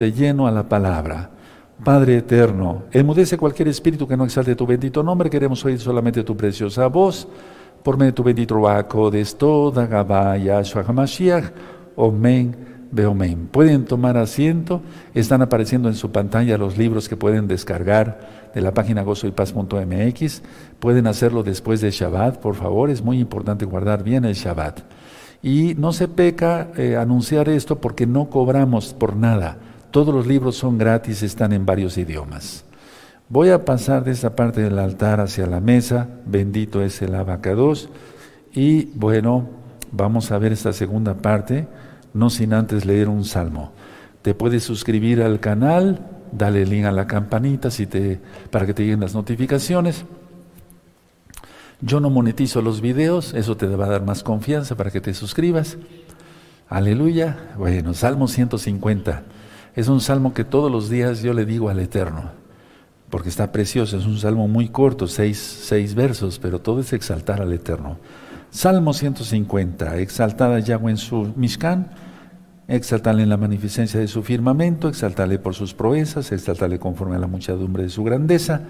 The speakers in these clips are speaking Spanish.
de lleno a la palabra. Padre eterno, enmudece cualquier espíritu que no exalte tu bendito nombre. Queremos oír solamente tu preciosa voz. Por medio de tu bendito de toda Gabaya, Hamashiach, Omen, Beomen. Pueden tomar asiento. Están apareciendo en su pantalla los libros que pueden descargar de la página gozoypaz.mx. Pueden hacerlo después de Shabbat, por favor. Es muy importante guardar bien el Shabbat. Y no se peca eh, anunciar esto porque no cobramos por nada. Todos los libros son gratis, están en varios idiomas. Voy a pasar de esta parte del altar hacia la mesa, bendito es el abacados, y bueno, vamos a ver esta segunda parte, no sin antes leer un salmo. Te puedes suscribir al canal, dale link a la campanita para que te lleguen las notificaciones. Yo no monetizo los videos, eso te va a dar más confianza para que te suscribas. Aleluya. Bueno, Salmo 150. Es un salmo que todos los días yo le digo al Eterno, porque está precioso, es un salmo muy corto, seis, versos, pero todo es exaltar al Eterno. Salmo 150, exaltada Yahweh en su Mishkan, exaltale en la magnificencia de su firmamento, exaltale por sus proezas, exaltale conforme a la muchedumbre de su grandeza,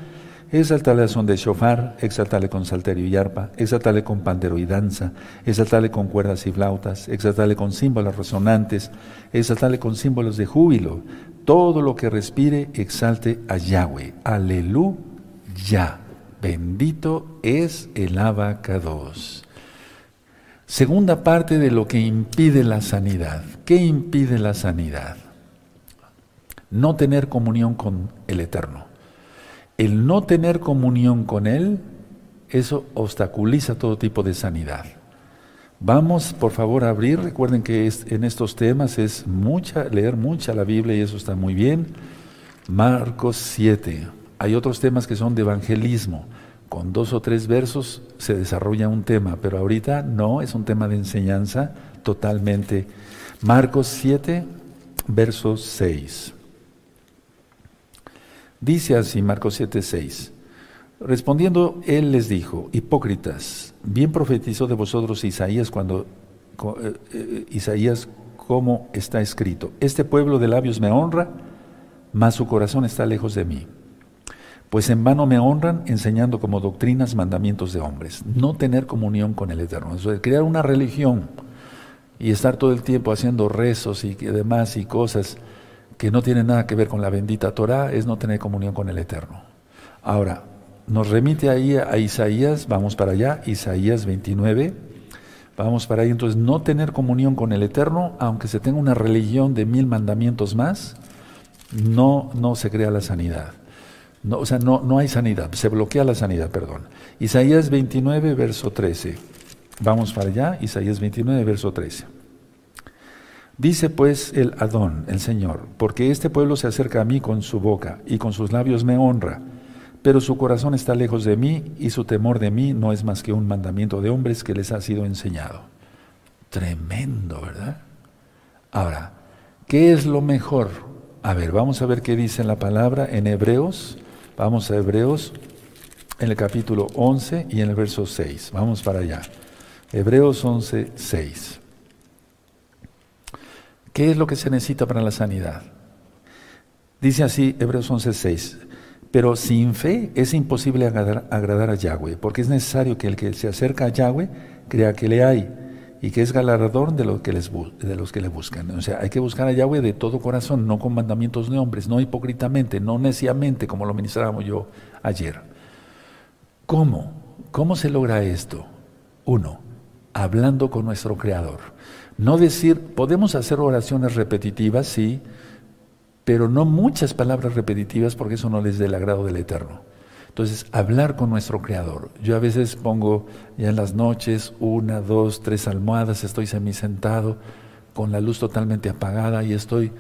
exaltale a son de shofar, exaltale con salterio y arpa, exaltale con pandero y danza, exaltale con cuerdas y flautas, exaltale con símbolos resonantes, exaltale con símbolos de júbilo. Todo lo que respire, exalte a Yahweh. Aleluya. Bendito es el abacados. Segunda parte de lo que impide la sanidad. ¿Qué impide la sanidad? No tener comunión con el Eterno el no tener comunión con Él, eso obstaculiza todo tipo de sanidad. Vamos, por favor, a abrir. Recuerden que en estos temas es mucha, leer mucha la Biblia y eso está muy bien. Marcos 7. Hay otros temas que son de evangelismo. Con dos o tres versos se desarrolla un tema, pero ahorita no, es un tema de enseñanza totalmente. Marcos 7, versos 6. Dice así Marcos 7:6. Respondiendo, él les dijo, hipócritas, bien profetizó de vosotros Isaías cuando eh, eh, Isaías como está escrito, este pueblo de labios me honra, mas su corazón está lejos de mí. Pues en vano me honran enseñando como doctrinas mandamientos de hombres. No tener comunión con el Eterno. Es crear una religión y estar todo el tiempo haciendo rezos y demás y cosas que no tiene nada que ver con la bendita Torah, es no tener comunión con el Eterno. Ahora, nos remite ahí a Isaías, vamos para allá, Isaías 29, vamos para ahí, entonces no tener comunión con el Eterno, aunque se tenga una religión de mil mandamientos más, no, no se crea la sanidad. No, o sea, no, no hay sanidad, se bloquea la sanidad, perdón. Isaías 29, verso 13. Vamos para allá, Isaías 29, verso 13. Dice pues el Adón, el Señor, porque este pueblo se acerca a mí con su boca y con sus labios me honra, pero su corazón está lejos de mí y su temor de mí no es más que un mandamiento de hombres que les ha sido enseñado. Tremendo, ¿verdad? Ahora, ¿qué es lo mejor? A ver, vamos a ver qué dice la palabra en Hebreos. Vamos a Hebreos en el capítulo 11 y en el verso 6. Vamos para allá. Hebreos 11, 6. ¿Qué es lo que se necesita para la sanidad? Dice así Hebreos 11:6, pero sin fe es imposible agradar, a Yahweh, porque es necesario que el que se acerca a Yahweh crea que le hay y que es galardón de, los que les, de los que le buscan. O sea, hay que buscar a Yahweh de todo corazón, no con mandamientos de hombres, no hipócritamente, no neciamente, como lo ministrábamos yo ayer. ¿Cómo? ¿Cómo se logra esto? Uno, hablando con nuestro Creador. No decir, podemos hacer oraciones repetitivas, sí, pero no muchas palabras repetitivas porque eso no les dé el agrado del Eterno. Entonces, hablar con nuestro Creador. Yo a veces pongo ya en las noches una, dos, tres almohadas, estoy sentado con la luz totalmente apagada y estoy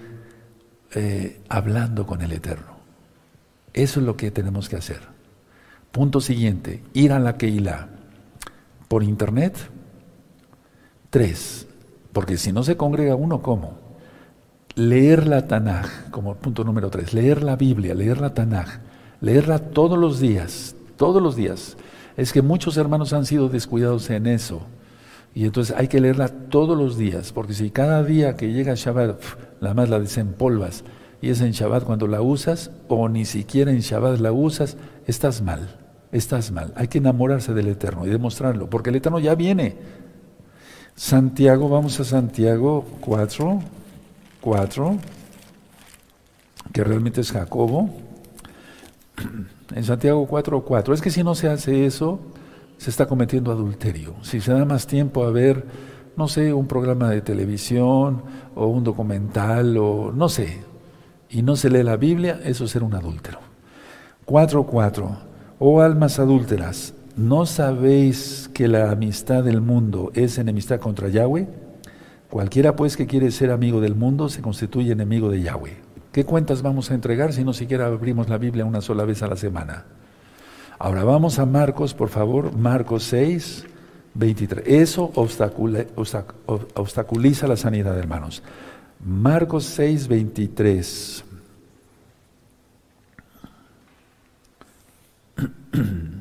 eh, hablando con el Eterno. Eso es lo que tenemos que hacer. Punto siguiente, ir a la Keilah por internet. Tres, porque si no se congrega uno, ¿cómo? Leer la Tanaj, como punto número tres, leer la Biblia, leer la Tanaj, leerla todos los días, todos los días. Es que muchos hermanos han sido descuidados en eso. Y entonces hay que leerla todos los días, porque si cada día que llega Shabbat, la más la desempolvas y es en Shabbat cuando la usas, o ni siquiera en Shabbat la usas, estás mal, estás mal. Hay que enamorarse del Eterno y demostrarlo, porque el Eterno ya viene. Santiago, vamos a Santiago 4, 4, que realmente es Jacobo. En Santiago 4, 4. Es que si no se hace eso, se está cometiendo adulterio. Si se da más tiempo a ver, no sé, un programa de televisión o un documental o no sé, y no se lee la Biblia, eso es ser un adúltero. 4.4. Oh almas adúlteras, ¿no sabéis que la amistad del mundo es enemistad contra Yahweh? Cualquiera pues que quiere ser amigo del mundo se constituye enemigo de Yahweh. ¿Qué cuentas vamos a entregar si no siquiera abrimos la Biblia una sola vez a la semana? Ahora vamos a Marcos, por favor, Marcos 6, 23. Eso obstaculiza la sanidad, hermanos. Marcos 6, 23.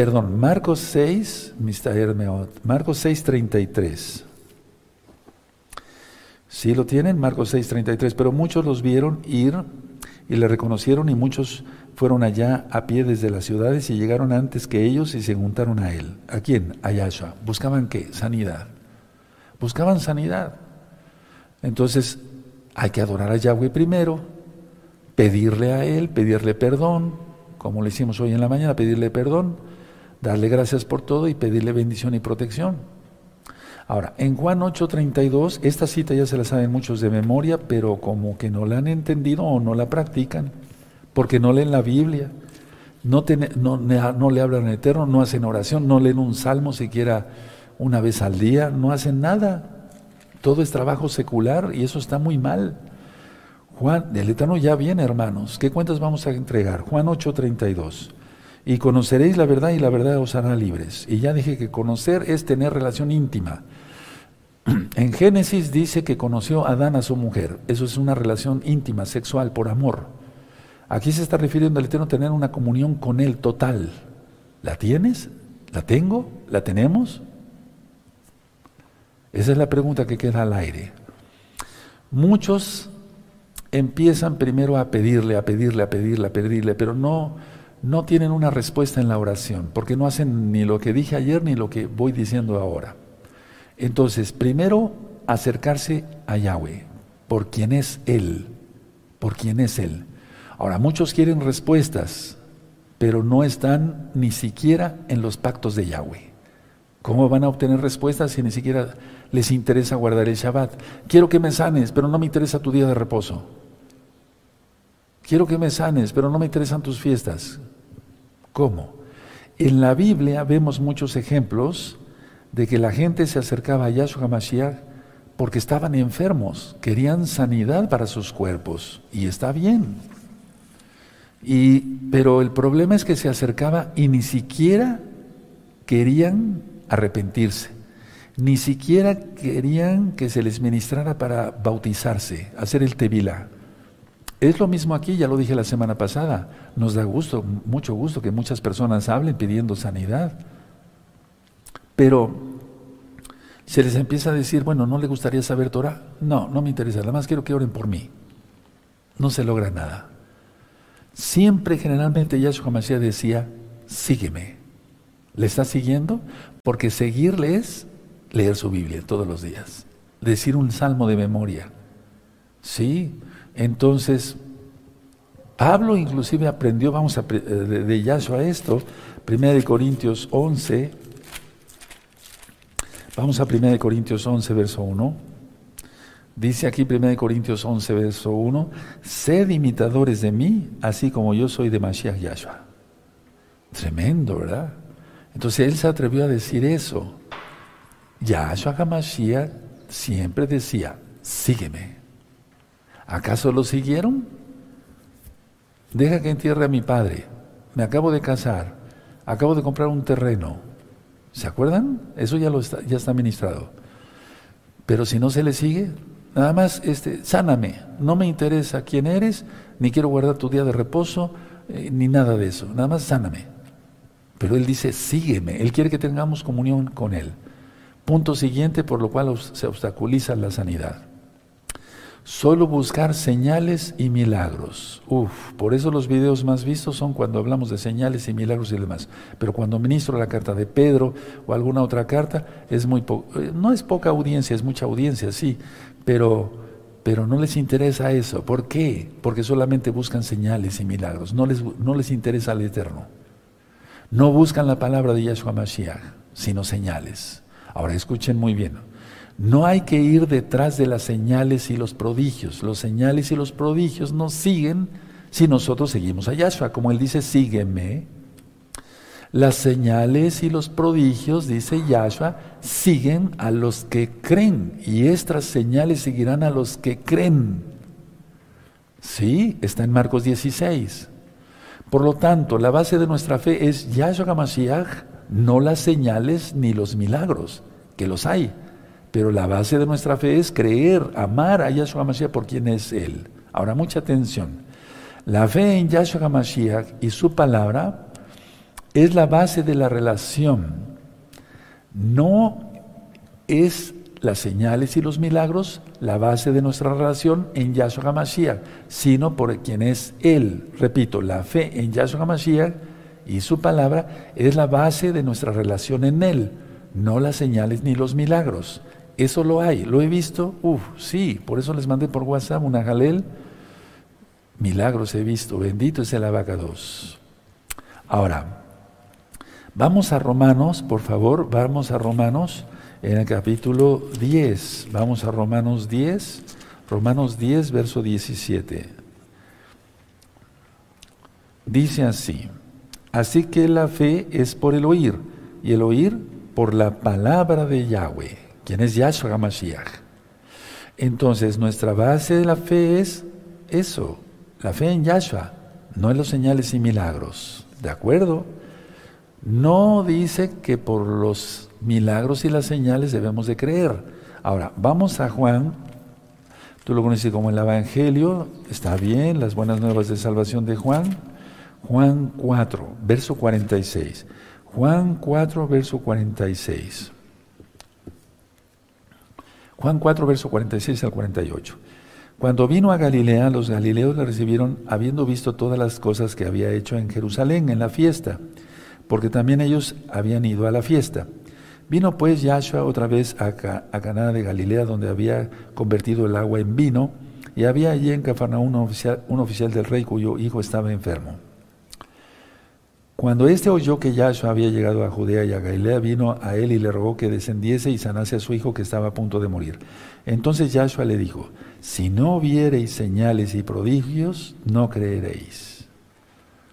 Perdón, Marcos 6, Marcos 6, 33. Sí lo tienen, Marcos 6, 33, pero muchos los vieron ir y le reconocieron y muchos fueron allá a pie desde las ciudades y llegaron antes que ellos y se juntaron a él. ¿A quién? A Yahshua. ¿Buscaban qué? Sanidad buscaban sanidad. Entonces hay que adorar a Yahweh primero, pedirle a Él, pedirle perdón, como le hicimos hoy en la mañana, pedirle perdón, darle gracias por todo y pedirle bendición y protección. Ahora, en Juan 8:32, esta cita ya se la saben muchos de memoria, pero como que no la han entendido o no la practican, porque no leen la Biblia, no, le hablan eterno, no hacen oración, no leen un salmo siquiera una vez al día, no hacen nada. Todo es trabajo secular y eso está muy mal. Juan, el Eterno ya viene, hermanos. ¿Qué cuentas vamos a entregar? Juan 8:32. Y conoceréis la verdad y la verdad os hará libres. Y ya dije que conocer es tener relación íntima. En Génesis dice que conoció a Adán a su mujer. Eso es una relación íntima, sexual, por amor. Aquí se está refiriendo al Eterno tener una comunión con Él total. ¿La tienes? ¿La tengo? ¿La tenemos? Esa es la pregunta que queda al aire. Muchos empiezan primero a pedirle, a pedirle, a pedirle, a pedirle, pero no, no tienen una respuesta en la oración, porque no hacen ni lo que dije ayer ni lo que voy diciendo ahora. Entonces, primero acercarse a Yahweh, por quien es Él, por quien es Él. Ahora, muchos quieren respuestas, pero no están ni siquiera en los pactos de Yahweh. ¿Cómo van a obtener respuestas si ni siquiera les interesa guardar el Shabbat. Quiero que me sanes, pero no me interesa tu día de reposo. Quiero que me sanes, pero no me interesan tus fiestas. ¿Cómo? En la Biblia vemos muchos ejemplos de que la gente se acercaba a Yahshua Mashiach porque estaban enfermos, querían sanidad para sus cuerpos, y está bien. Y, pero el problema es que se acercaba y ni siquiera querían arrepentirse ni siquiera querían que se les ministrara para bautizarse, hacer el tevila. Es lo mismo aquí, ya lo dije la semana pasada. Nos da gusto, mucho gusto que muchas personas hablen pidiendo sanidad. Pero se les empieza a decir, bueno, ¿no le gustaría saber Torah? No, no me interesa, nada más quiero que oren por mí. No se logra nada. Siempre, generalmente, Yahshua Mashiach decía, sígueme. ¿Le está siguiendo? Porque seguirle es leer su Biblia todos los días, decir un salmo de memoria. Sí, entonces Pablo inclusive aprendió, vamos a, de, de Yahshua esto, 1 Corintios 11, vamos a 1 Corintios 11, verso 1. Dice aquí 1 Corintios 11, verso 1, sed imitadores de mí, así como yo soy de Mashiach Yahshua. Tremendo, ¿verdad? Entonces él se atrevió a decir eso. Yahshua HaMashiach siempre decía, sígueme. ¿Acaso lo siguieron? Deja que entierre a mi padre. Me acabo de casar. Acabo de comprar un terreno. ¿Se acuerdan? Eso ya, lo está, ya está ministrado. Pero si no se le sigue, nada más, este, sáname. No me interesa quién eres, ni quiero guardar tu día de reposo, eh, ni nada de eso. Nada más sáname. Pero Él dice, sígueme. Él quiere que tengamos comunión con Él. Punto siguiente por lo cual se obstaculiza la sanidad. Solo buscar señales y milagros. Uf, por eso los videos más vistos son cuando hablamos de señales y milagros y demás. Pero cuando ministro la carta de Pedro o alguna otra carta, es muy eh, no es poca audiencia, es mucha audiencia, sí, pero, pero no les interesa eso. ¿Por qué? Porque solamente buscan señales y milagros, no les, no les interesa el eterno. No buscan la palabra de Yahshua Mashiach, sino señales. Ahora escuchen muy bien. No hay que ir detrás de las señales y los prodigios. Los señales y los prodigios nos siguen si nosotros seguimos a Yahshua. Como él dice, sígueme. Las señales y los prodigios, dice Yahshua, siguen a los que creen. Y estas señales seguirán a los que creen. Sí, está en Marcos 16. Por lo tanto, la base de nuestra fe es Yahshua HaMashiach, no las señales ni los milagros, que los hay pero la base de nuestra fe es creer, amar a Yahshua Mashiach por quien es Él. Ahora, mucha atención. La fe en Yahshua Mashiach y su palabra es la base de la relación. No es las señales y los milagros la base de nuestra relación en Yahshua Mashiach, sino por quien es Él. Repito, la fe en Yahshua Mashiach y su palabra es la base de nuestra relación en Él, no las señales ni los milagros. Eso lo hay, lo he visto, uff, sí, por eso les mandé por WhatsApp una jalel. Milagros he visto, bendito es el abacados. Ahora, vamos a Romanos, por favor, vamos a Romanos en el capítulo 10. Vamos a Romanos 10, Romanos 10, verso 17. Dice así, así que la fe es por el oír, y el oír por la palabra de Yahweh. ¿Quién es Yahshua HaMashiach? Entonces, nuestra base de la fe es eso, la fe en Yahshua, no en los señales y milagros. ¿De acuerdo? No dice que por los milagros y las señales debemos de creer. Ahora, vamos a Juan, tú lo conoces como el Evangelio, está bien, las buenas nuevas de salvación de Juan. Juan 4, verso 46. Juan 4, verso 46. Juan 4, verso 46 al 48. Cuando vino a Galilea, los galileos le recibieron habiendo visto todas las cosas que había hecho en Jerusalén en la fiesta, porque también ellos habían ido a la fiesta. Vino pues Yahshua otra vez a, Caná de Galilea, donde había convertido el agua en vino, y había allí en Cafarnaúm un oficial del rey cuyo hijo estaba enfermo. Cuando éste oyó que Yahshua había llegado a Judea y a Galilea, vino a él y le rogó que descendiese y sanase a su hijo que estaba a punto de morir. Entonces Yahshua le dijo, si no viereis señales y prodigios, no creeréis.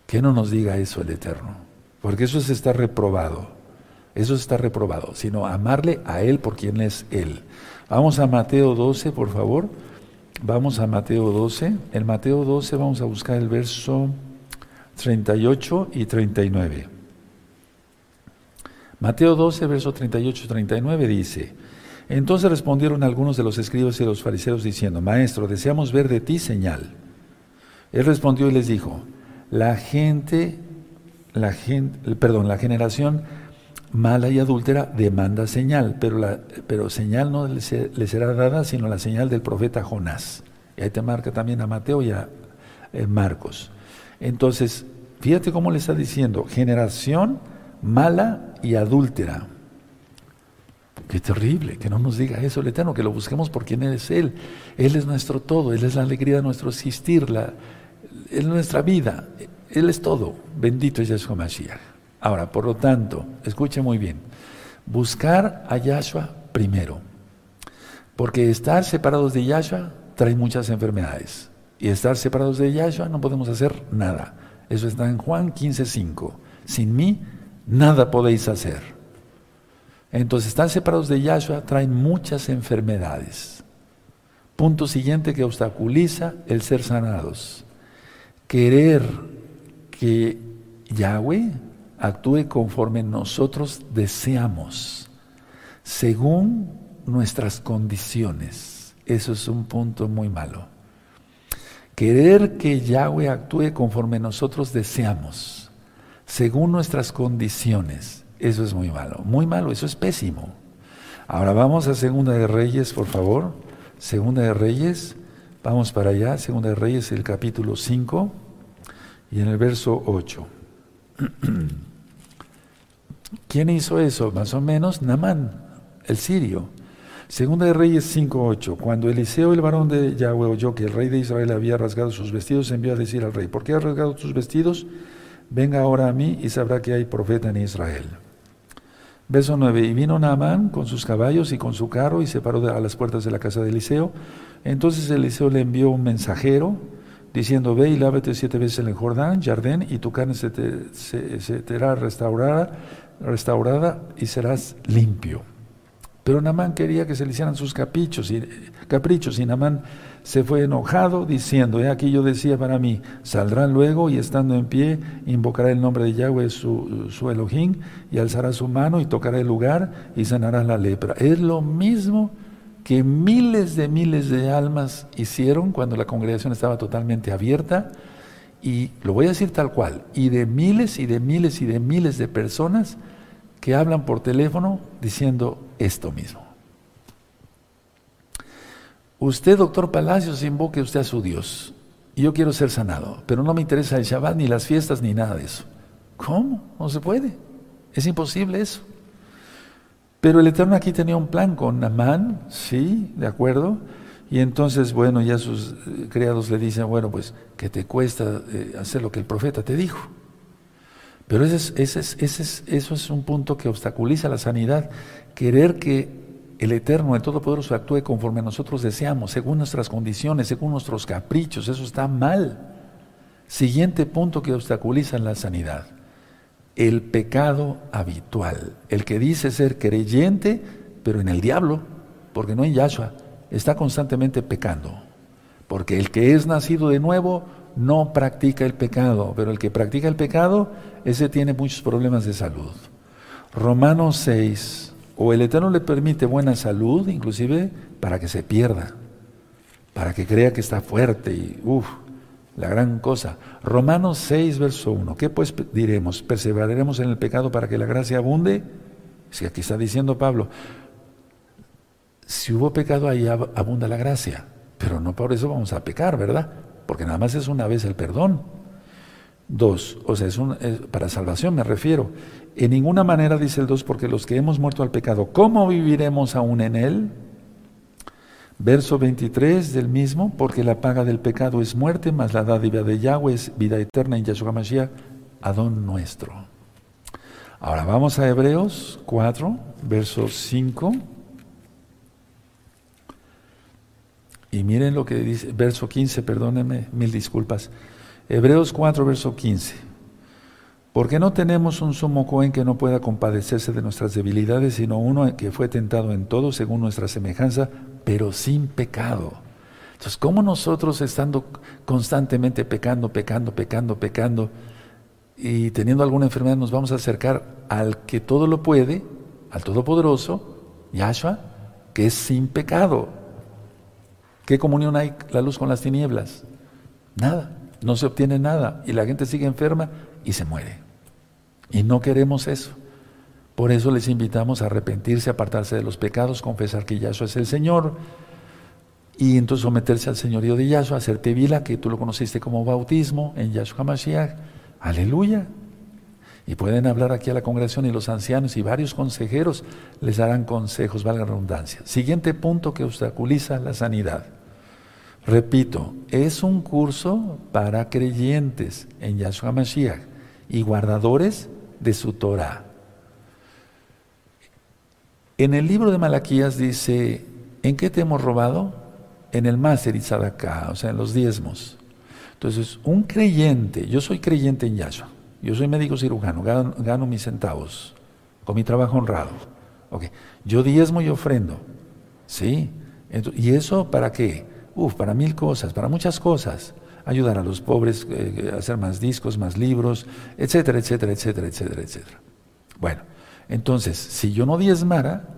Que no nos diga eso el Eterno, porque eso es estar reprobado. Eso está reprobado, sino amarle a Él por quien es Él. Vamos a Mateo 12, por favor. Vamos a Mateo 12. En Mateo 12 vamos a buscar el verso 38 y 39. Mateo 12, verso 38 y 39 dice, entonces respondieron algunos de los escribas y los fariseos diciendo, Maestro, deseamos ver de ti señal. Él respondió y les dijo, la gente, la gente, perdón, la generación mala y adúltera demanda señal, pero, la, pero señal no le, será dada sino la señal del profeta Jonás. Y ahí te marca también a Mateo y a eh, Marcos. Entonces, fíjate cómo le está diciendo, generación mala y adúltera. Qué terrible, que no nos diga eso el Eterno, que lo busquemos por quien es Él. Él es nuestro todo, Él es la alegría de nuestro existir, la, Él es nuestra vida, Él es todo. Bendito es Yahshua Mashiach. Ahora, por lo tanto, escuche muy bien, buscar a Yahshua primero, porque estar separados de Yahshua trae muchas enfermedades y estar separados de Yahshua no podemos hacer nada. Eso está en Juan 15:5. Sin mí nada podéis hacer. Entonces, estar separados de Yahshua trae muchas enfermedades. Punto siguiente que obstaculiza el ser sanados. Querer que Yahweh actúe conforme nosotros deseamos, según nuestras condiciones. Eso es un punto muy malo. Querer que Yahweh actúe conforme nosotros deseamos, según nuestras condiciones, eso es muy malo, muy malo, eso es pésimo. Ahora vamos a Segunda de Reyes, por favor. Segunda de Reyes, Vamos para allá, Segunda de Reyes, el capítulo 5 y en el verso 8. ¿Quién hizo eso? Más o menos Namán, el sirio. Segunda de Reyes 5.8. Cuando Eliseo, el varón de Yahweh, oyó que el rey de Israel había rasgado sus vestidos, envió a decir al rey, ¿por qué has rasgado tus vestidos? Venga ahora a mí y sabrá que hay profeta en Israel. Verso 9. Y vino Naamán con sus caballos y con su carro y se paró a las puertas de la casa de Eliseo. Entonces Eliseo le envió un mensajero diciendo, ve y lávate siete veces en el Jordán, Jardén, y tu carne se te, se, se te será restaurada, restaurada y serás limpio. Pero Namán quería que se le hicieran sus caprichos y, caprichos y Namán se fue enojado diciendo, he aquí yo decía para mí, saldrá luego y estando en pie invocará el nombre de Yahweh su, su Elohim y alzará su mano y tocará el lugar y sanará la lepra. Es lo mismo que miles de miles de almas hicieron cuando la congregación estaba totalmente abierta y lo voy a decir tal cual, y de miles y de miles y de miles de personas que hablan por teléfono diciendo esto mismo. Usted, doctor Palacios, invoque usted a su Dios. Y yo quiero ser sanado, pero no me interesa el Shabbat, ni las fiestas, ni nada de eso. ¿Cómo? No se puede. Es imposible eso. Pero el Eterno aquí tenía un plan con Namán, sí, de acuerdo. Y entonces, bueno, ya sus eh, criados le dicen, bueno, pues, que te cuesta eh, hacer lo que el profeta te dijo? Pero ese es, ese es, eso es un punto que obstaculiza la sanidad. Querer que el Eterno, el Todopoderoso, actúe conforme nosotros deseamos, según nuestras condiciones, según nuestros caprichos, eso está mal. Siguiente punto que obstaculiza la sanidad. El pecado habitual. El que dice ser creyente, pero en el diablo, porque no en Yahshua, está constantemente pecando. Porque el que es nacido de nuevo no practica el pecado, pero el que practica el pecado, ese tiene muchos problemas de salud. Romanos 6, o el Eterno le permite buena salud, inclusive para que se pierda, para que crea que está fuerte y, uff, la gran cosa. Romanos 6, verso 1. ¿Qué pues diremos? ¿Perseveraremos en el pecado para que la gracia abunde? Si aquí está diciendo Pablo, si hubo pecado ahí abunda la gracia, pero no por eso vamos a pecar, ¿verdad? Porque nada más es una vez el perdón. Dos, o sea, es, para salvación me refiero. En ninguna manera dice el dos, porque los que hemos muerto al pecado, ¿cómo viviremos aún en él? Verso 23 del mismo, porque la paga del pecado es muerte, mas la dádiva de Yahweh es vida eterna en Yahshua Mashiach, Adón nuestro. Ahora vamos a Hebreos 4, verso 5. Y miren lo que dice, verso 15, perdónenme, mil disculpas. Hebreos 4, verso 15. Porque no tenemos un sumo cohen que no pueda compadecerse de nuestras debilidades, sino uno que fue tentado en todo según nuestra semejanza, pero sin pecado. Entonces, ¿cómo nosotros estando constantemente pecando, pecando, pecando, pecando y teniendo alguna enfermedad nos vamos a acercar al que todo lo puede, al Todopoderoso, Yahshua, que es sin pecado? ¿Qué comunión hay la luz con las tinieblas? Nada, no se obtiene nada y la gente sigue enferma y se muere. Y no queremos eso. Por eso les invitamos a arrepentirse, apartarse de los pecados, confesar que Yahshua es el Señor y entonces someterse al señorío de Yahshua, hacer tevila, que tú lo conociste como bautismo en Yahshua Mashiach. Aleluya. Y pueden hablar aquí a la congregación y los ancianos y varios consejeros les darán consejos, valga la redundancia. Siguiente punto que obstaculiza la sanidad. Repito, es un curso para creyentes en Yahshua Mashiach y guardadores de su Torah. En el libro de Malaquías dice, ¿en qué te hemos robado? En el Maser y o sea, en los diezmos. Entonces, un creyente, yo soy creyente en Yahshua, yo soy médico cirujano, gano, mis centavos con mi trabajo honrado. Okay. Yo diezmo y ofrendo, ¿sí? ¿Y eso para qué? Uf, para mil cosas, para muchas cosas. Ayudar a los pobres, eh, hacer más discos, más libros, etcétera, etcétera, etcétera, etcétera, etcétera. Bueno, entonces, si yo no diezmara,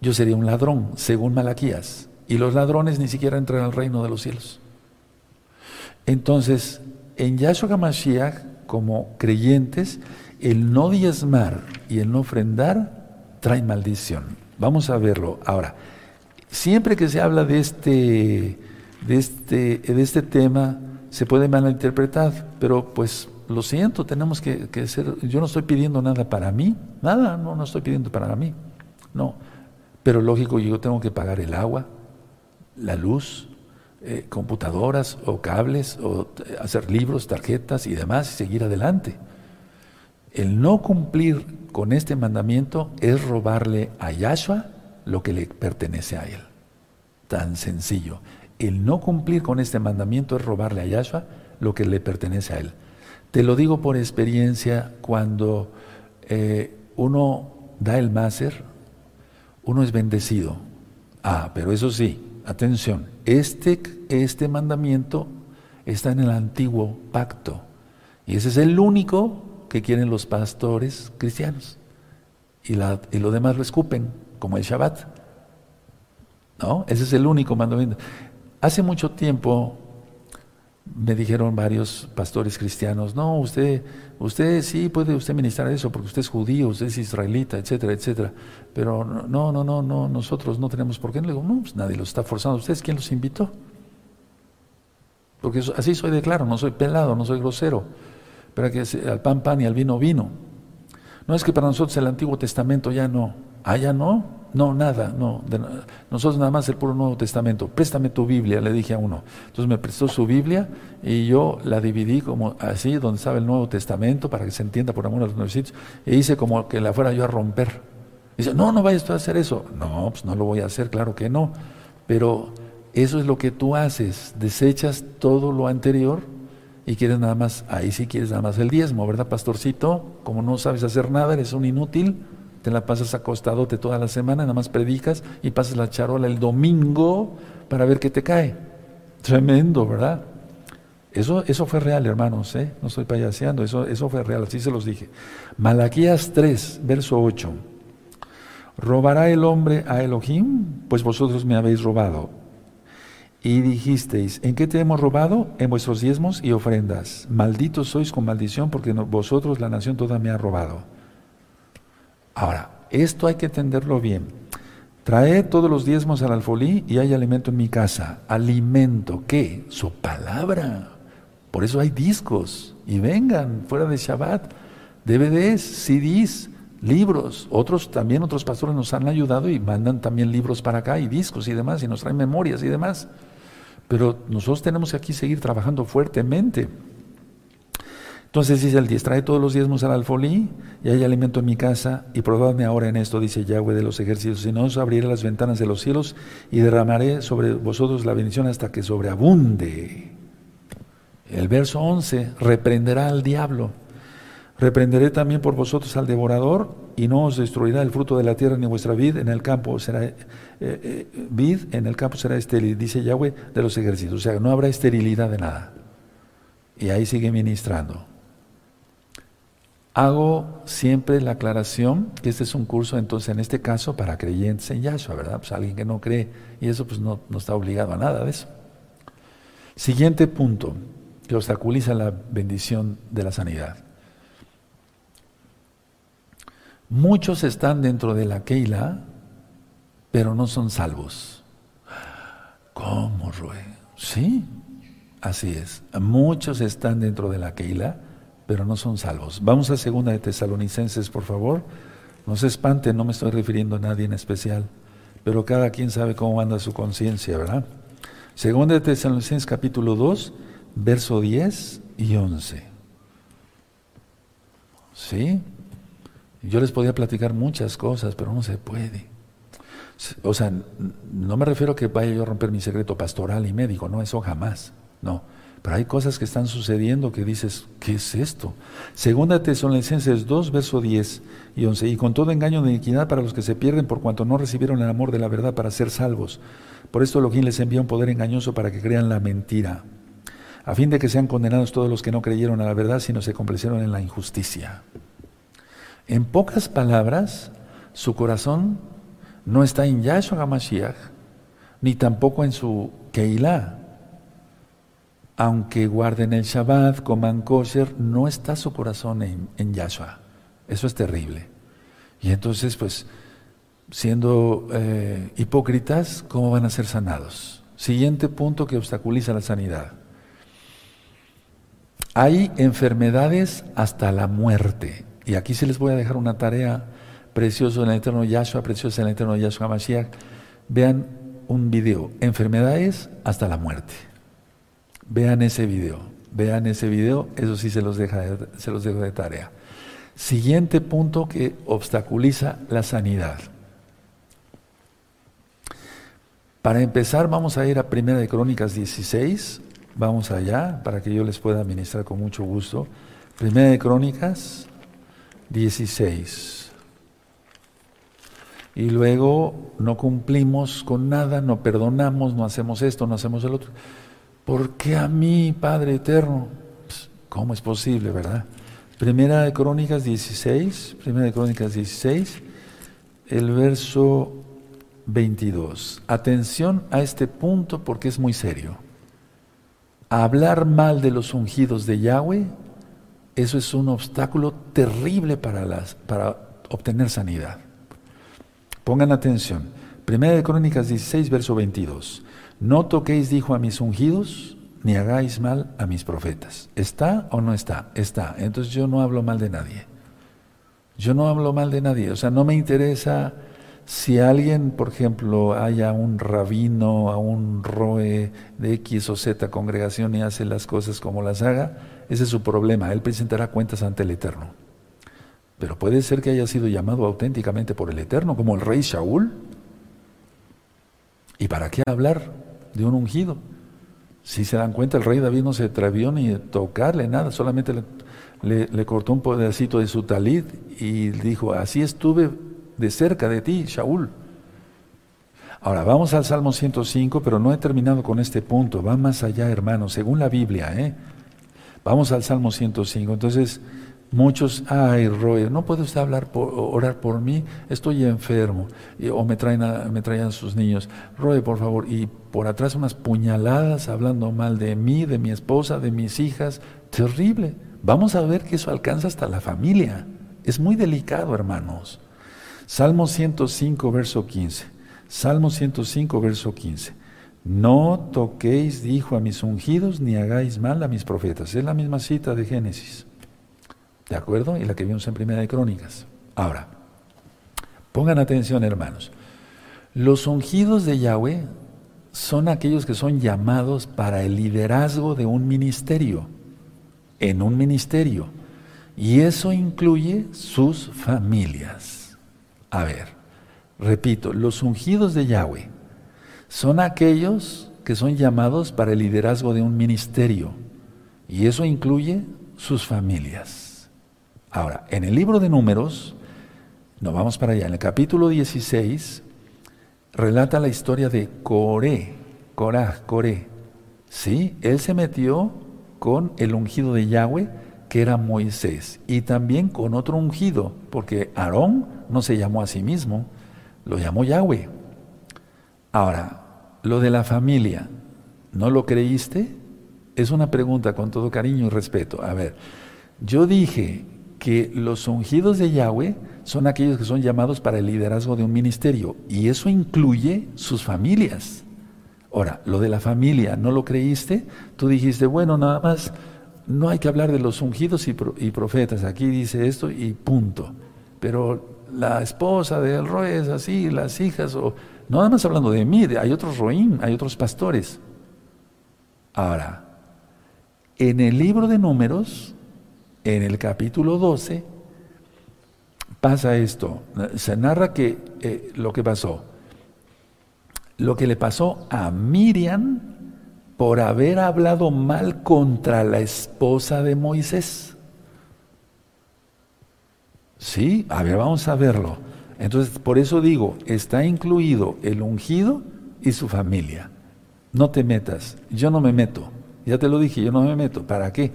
yo sería un ladrón, según Malaquías. Y los ladrones ni siquiera entran al reino de los cielos. Entonces, en Yahshua HaMashiach, como creyentes, el no diezmar y el no ofrendar trae maldición. Vamos a verlo ahora. Siempre que se habla de este, de este, de este tema se puede malinterpretar, pero pues lo siento, tenemos que, que, ser, yo no estoy pidiendo nada para mí, nada, no, no estoy pidiendo para mí, no, pero lógico, yo tengo que pagar el agua, la luz, eh, computadoras o cables, o hacer libros, tarjetas y demás, y seguir adelante. El no cumplir con este mandamiento es robarle a Yahshua lo que le pertenece a él. Tan sencillo. El no cumplir con este mandamiento es robarle a Yahshua lo que le pertenece a él. Te lo digo por experiencia, cuando eh, uno da el máser, uno es bendecido. Ah, pero eso sí, atención, este, este mandamiento está en el antiguo pacto. Y ese es el único que quieren los pastores cristianos. Y, la, y lo demás lo escupen, como el Shabbat. ¿No? Ese es el único mandamiento. Hace mucho tiempo me dijeron varios pastores cristianos, no, usted, usted sí puede usted ministrar eso porque usted es judío, usted es israelita, etcétera, etcétera. Pero no, no, no, no, nosotros no tenemos por qué. Le digo, no, pues nadie los está forzando. ¿Ustedes quién los invitó? Porque así soy de claro, no soy pelado, no soy grosero. Pero que al pan pan y al vino vino. No es que para nosotros el Antiguo Testamento ya no. Ah, ya no. No, nada, no. nosotros nada más el puro Nuevo Testamento. Préstame tu Biblia, le dije a uno. Entonces me prestó su Biblia y yo la dividí como así, donde estaba el Nuevo Testamento, para que se entienda por amor a los nuevos E hice como que la fuera yo a romper. Dice, no, no vayas tú a hacer eso. No, pues no lo voy a hacer, claro que no. Pero eso es lo que tú haces. Desechas todo lo anterior y quieres nada más, ahí sí quieres nada más el diezmo, ¿verdad, pastorcito? Como no sabes hacer nada, eres un inútil te la pasas acostadote toda la semana, nada más predicas y pasas la charola el domingo para ver qué te cae. Tremendo, ¿verdad? Eso, eso fue real, hermanos, ¿eh? no estoy payaseando, eso, eso fue real, así se los dije. Malaquías 3, verso 8. ¿Robará el hombre a Elohim? Pues vosotros me habéis robado. Y dijisteis, ¿en qué te hemos robado? En vuestros diezmos y ofrendas. Malditos sois con maldición porque vosotros la nación toda me ha robado. Ahora, esto hay que entenderlo bien. Trae todos los diezmos al alfolí y hay alimento en mi casa. ¿Alimento qué? Su palabra. Por eso hay discos. Y vengan, fuera de Shabbat. DVDs, CDs, libros. Otros también, otros pastores nos han ayudado y mandan también libros para acá y discos y demás y nos traen memorias y demás. Pero nosotros tenemos que aquí seguir trabajando fuertemente. Entonces dice el 10, trae todos los diezmos al alfolí y hay alimento en mi casa y probadme ahora en esto, dice Yahweh de los ejércitos, si no os abriré las ventanas de los cielos y derramaré sobre vosotros la bendición hasta que sobreabunde. El verso 11, reprenderá al diablo. Reprenderé también por vosotros al devorador y no os destruirá el fruto de la tierra ni vuestra vid en el campo será eh, eh, vid en el campo será estéril, dice Yahweh de los ejércitos. O sea, no habrá esterilidad de nada. Y ahí sigue ministrando. Hago siempre la aclaración que este es un curso, entonces en este caso, para creyentes en Yahshua, ¿verdad? Pues alguien que no cree y eso pues no, no está obligado a nada de eso. Siguiente punto que obstaculiza la bendición de la sanidad. Muchos están dentro de la Keila, pero no son salvos. ¿Cómo, Rue? Sí, así es. Muchos están dentro de la Keila, pero no son salvos. Vamos a segunda de Tesalonicenses, por favor. No se espanten, no me estoy refiriendo a nadie en especial, pero cada quien sabe cómo anda su conciencia, ¿verdad? Segunda de Tesalonicenses capítulo 2, verso 10 y 11. ¿Sí? Yo les podía platicar muchas cosas, pero no se puede. O sea, no me refiero a que vaya yo a romper mi secreto pastoral y médico, no, eso jamás. No. Pero hay cosas que están sucediendo que dices, ¿qué es esto? Segunda Tesalonicenses 2, verso 10 y 11. Y con todo engaño de iniquidad para los que se pierden por cuanto no recibieron el amor de la verdad para ser salvos. Por esto Elohim les envía un poder engañoso para que crean la mentira. A fin de que sean condenados todos los que no creyeron a la verdad, sino se complacieron en la injusticia. En pocas palabras, su corazón no está en Yahshua HaMashiach, ni tampoco en su Keilah, aunque guarden el Shabbat, coman kosher, no está su corazón en, Yahshua. Eso es terrible. Y entonces, pues, siendo eh, hipócritas, ¿cómo van a ser sanados? Siguiente punto que obstaculiza la sanidad. Hay enfermedades hasta la muerte. Y aquí se les voy a dejar una tarea preciosa en el eterno Yahshua, preciosa en el eterno Yahshua Mashiach. Vean un video, enfermedades hasta la muerte. Vean ese video, vean ese video, eso sí se los, deja se los dejo de tarea. Siguiente punto que obstaculiza la sanidad. Para empezar, vamos a ir a Primera de Crónicas 16. Vamos allá para que yo les pueda administrar con mucho gusto. Primera de Crónicas 16. Y luego no cumplimos con nada, no perdonamos, no hacemos esto, no hacemos el otro. ¿Por qué a mí, Padre Eterno? Pues, ¿Cómo es posible, verdad? Primera de Crónicas 16, Primera de Crónicas 16, el verso 22. Atención a este punto porque es muy serio. Hablar mal de los ungidos de Yahweh, eso es un obstáculo terrible para, las, para obtener sanidad. Pongan atención. Primera de Crónicas 16, verso 22. No toquéis, dijo a mis ungidos, ni hagáis mal a mis profetas. ¿Está o no está? Está. Entonces yo no hablo mal de nadie. Yo no hablo mal de nadie. O sea, no me interesa si alguien, por ejemplo, haya un rabino, a un roe de X o Z congregación y hace las cosas como las haga, ese es su problema. Él presentará cuentas ante el Eterno. Pero puede ser que haya sido llamado auténticamente por el Eterno, como el rey Shaul. ¿Y para qué hablar de un ungido? Si se dan cuenta, el rey David no se atrevió ni a tocarle nada, solamente le, cortó un pedacito de su talid y dijo, así estuve de cerca de ti, Shaul. Ahora, vamos al Salmo 105, pero no he terminado con este punto, va más allá, hermano, según la Biblia. ¿eh? Vamos al Salmo 105. Entonces, Muchos, ay, Roy, ¿no puede usted hablar por, orar por mí? Estoy enfermo. o me traen, me traían sus niños. Roy, por favor. Y por atrás unas puñaladas hablando mal de mí, de mi esposa, de mis hijas. Terrible. Vamos a ver que eso alcanza hasta la familia. Es muy delicado, hermanos. Salmo 105, verso 15. Salmo 105, verso 15. No toquéis, dijo a mis ungidos, ni hagáis mal a mis profetas. Es la misma cita de Génesis. ¿De acuerdo? Y la que vimos en Primera de Crónicas. Ahora, pongan atención, hermanos. Los ungidos de Yahweh son aquellos que son llamados para el liderazgo de un ministerio, en un ministerio. Y eso incluye sus familias. A ver, repito, los ungidos de Yahweh son aquellos que son llamados para el liderazgo de un ministerio. Y eso incluye sus familias. Ahora, en el libro de números, nos vamos para allá, en el capítulo 16, relata la historia de Coré, Corá, Coré. Sí, él se metió con el ungido de Yahweh, que era Moisés, y también con otro ungido, porque Aarón no se llamó a sí mismo, lo llamó Yahweh. Ahora, lo de la familia, ¿no lo creíste? Es una pregunta con todo cariño y respeto. A ver, yo dije que los ungidos de Yahweh son aquellos que son llamados para el liderazgo de un ministerio y eso incluye sus familias. Ahora, lo de la familia, ¿no lo creíste? Tú dijiste, bueno, nada más, no hay que hablar de los ungidos y, profetas, aquí dice esto y punto. Pero la esposa del rey es así, las hijas, o nada más hablando de mí, hay otros roín, hay otros pastores. Ahora, en el libro de números, en el capítulo 12 pasa esto. Se narra que eh, lo que pasó, lo que le pasó a Miriam por haber hablado mal contra la esposa de Moisés. Sí, a ver, vamos a verlo. Entonces, por eso digo, está incluido el ungido y su familia. No te metas, yo no me meto. Ya te lo dije, yo no me meto. ¿Para qué?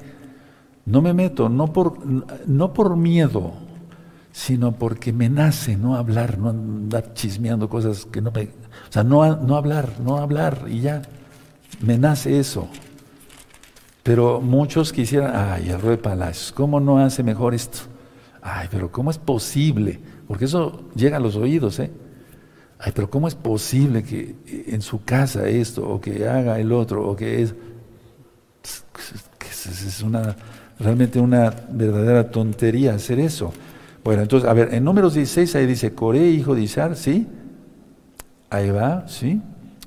No me meto, no por, no por miedo, sino porque me nace no hablar, no andar chismeando cosas que no me... O sea, no, no hablar, no hablar y ya. Me nace eso. Pero muchos quisieran, ay, el Rey Palacios, ¿cómo no hace mejor esto? Ay, pero ¿cómo es posible? Porque eso llega a los oídos, ¿eh? Ay, pero ¿cómo es posible que en su casa esto, o que haga el otro, o que es... Es una, realmente una verdadera tontería hacer eso. Bueno, entonces, a ver, en números 16 ahí dice, Coré, hijo de Isar, ¿sí? Ahí va, ¿sí?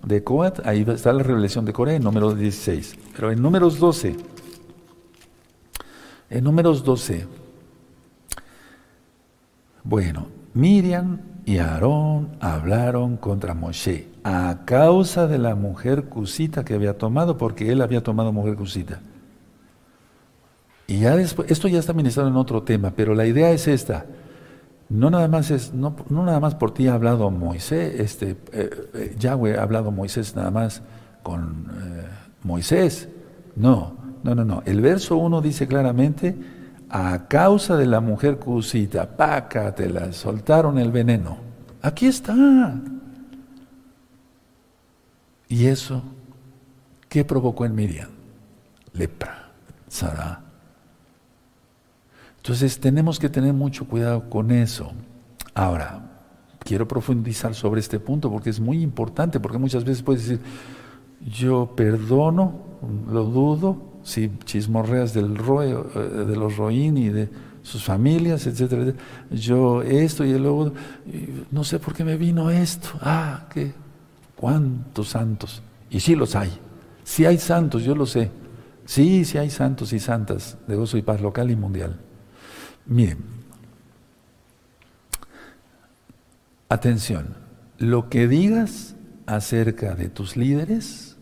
De Coat, ahí está la revelación de Coré, en números 16. Pero en números 12, en números 12, bueno, Miriam y Aarón hablaron contra Moshe a causa de la mujer cusita que había tomado, porque él había tomado mujer cusita. Y ya después, esto ya está ministrado en otro tema, pero la idea es esta. No nada más es, no, nada más por ti ha hablado Moisés, este, eh, eh, Yahweh ha hablado Moisés nada más con eh, Moisés. No, no, no, no. El verso 1 dice claramente, a causa de la mujer cusita, la soltaron el veneno. Aquí está. ¿Y eso qué provocó en Miriam? Lepra, Sara. Entonces tenemos que tener mucho cuidado con eso. Ahora, quiero profundizar sobre este punto porque es muy importante, porque muchas veces puedes decir, yo perdono, lo dudo, si chismorreas del roe, eh, de los roín y de sus familias, etcétera, yo esto y el luego, no sé por qué me vino esto, ah, qué, cuántos santos, y sí los hay, sí hay santos, yo lo sé, sí, sí hay santos y santas de gozo y paz local y mundial. Miren, atención, lo que digas acerca de tus líderes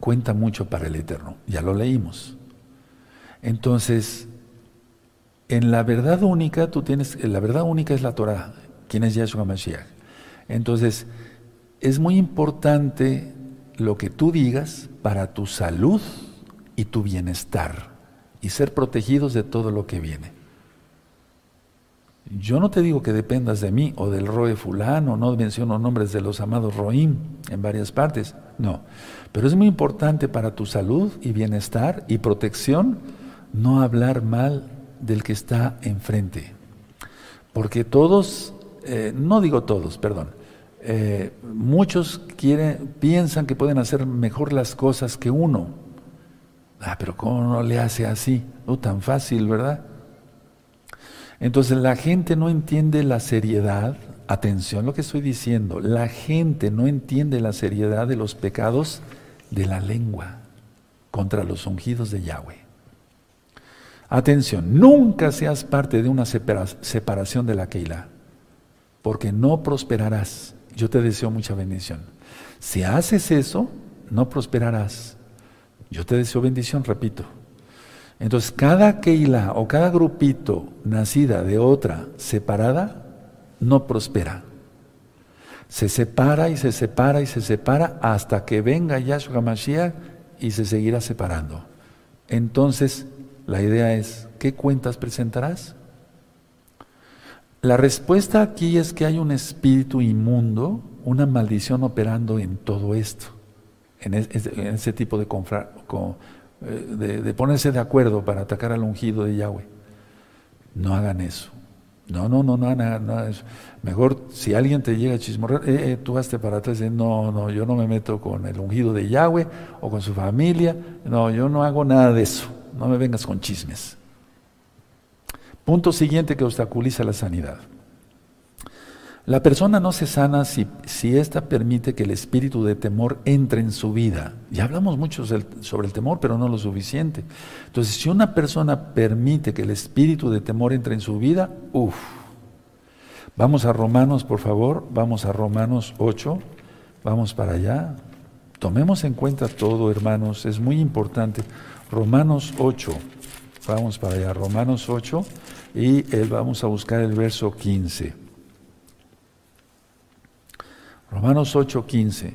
cuenta mucho para el Eterno, ya lo leímos. Entonces, en la verdad única, tú tienes, la verdad única es la Torah, quien es Yahshua Mashiach. Entonces, es muy importante lo que tú digas para tu salud y tu bienestar y ser protegidos de todo lo que viene. Yo no te digo que dependas de mí o del Roe fulano, no menciono nombres de los amados Roim en varias partes, no. Pero es muy importante para tu salud y bienestar y protección no hablar mal del que está enfrente. Porque todos, eh, no digo todos, perdón, eh, muchos piensan que pueden hacer mejor las cosas que uno Ah, pero ¿cómo no le hace así? No tan fácil, ¿verdad? Entonces la gente no entiende la seriedad, atención lo que estoy diciendo, la gente no entiende la seriedad de los pecados de la lengua contra los ungidos de Yahweh. Atención, nunca seas parte de una separación de la Keilah, porque no prosperarás. Yo te deseo mucha bendición. Si haces eso, no prosperarás. Yo te deseo bendición, repito. Entonces, cada Keila o cada grupito nacida de otra separada no prospera. Se separa y se separa y se separa hasta que venga Yahshua Mashiach y se seguirá separando. Entonces, la idea es, ¿qué cuentas presentarás? La respuesta aquí es que hay un espíritu inmundo, una maldición operando en todo esto en, ese tipo de, eh, de, ponerse de acuerdo para atacar al ungido de Yahweh. No hagan eso. No, no, no, no nada eso. Mejor si alguien te llega a chismorrear, eh, eh, tú hazte para atrás y no, no, yo no me meto con el ungido de Yahweh o con su familia. No, yo no hago nada de eso. No me vengas con chismes. Punto siguiente que obstaculiza la sanidad. La persona no se sana si, si ésta permite que el espíritu de temor entre en su vida. Ya hablamos mucho sobre el temor, pero no lo suficiente. Entonces, si una persona permite que el espíritu de temor entre en su vida, uff. Vamos a Romanos, por favor, vamos a Romanos 8, vamos para allá. Tomemos en cuenta todo, hermanos, es muy importante. Romanos 8, vamos para allá, Romanos 8, y vamos a buscar el verso 15. Romanos 8:15.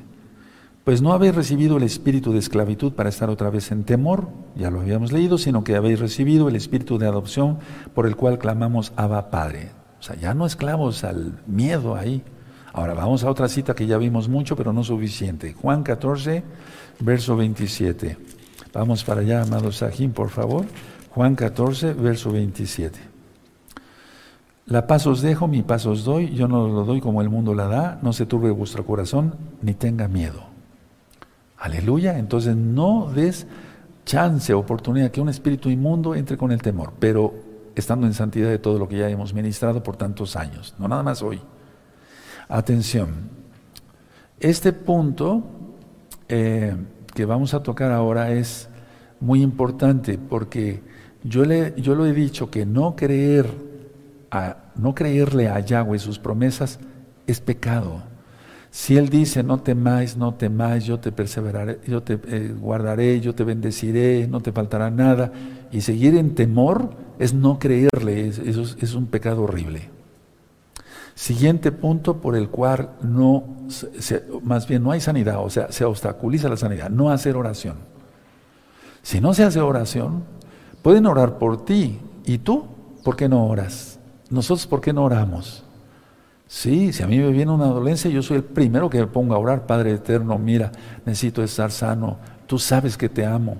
Pues no habéis recibido el espíritu de esclavitud para estar otra vez en temor, ya lo habíamos leído, sino que habéis recibido el espíritu de adopción por el cual clamamos Abba Padre. O sea, ya no esclavos al miedo ahí. Ahora vamos a otra cita que ya vimos mucho, pero no suficiente. Juan 14, verso 27. Vamos para allá, amados Sajín, por favor. Juan 14, verso 27. La paz os dejo, mi paz os doy, yo no lo doy como el mundo la da, no se turbe vuestro corazón, ni tenga miedo. Aleluya, entonces no des chance, oportunidad que un espíritu inmundo entre con el temor, pero estando en santidad de todo lo que ya hemos ministrado por tantos años, no nada más hoy. Atención, este punto eh, que vamos a tocar ahora es muy importante porque yo, le, yo lo he dicho que no creer no creerle a Yahweh sus promesas es pecado. Si Él dice, no temáis, no temáis, yo te perseveraré, yo te eh, guardaré, yo te bendeciré, no te faltará nada, y seguir en temor es no creerle, eso es, un pecado horrible. Siguiente punto por el cual no, más bien no hay sanidad, o sea, se obstaculiza la sanidad, no hacer oración. Si no se hace oración, pueden orar por ti, ¿y tú por qué no oras? Nosotros, ¿por qué no oramos? Sí, si a mí me viene una dolencia, yo soy el primero que me pongo a orar, Padre Eterno, mira, necesito estar sano, tú sabes que te amo,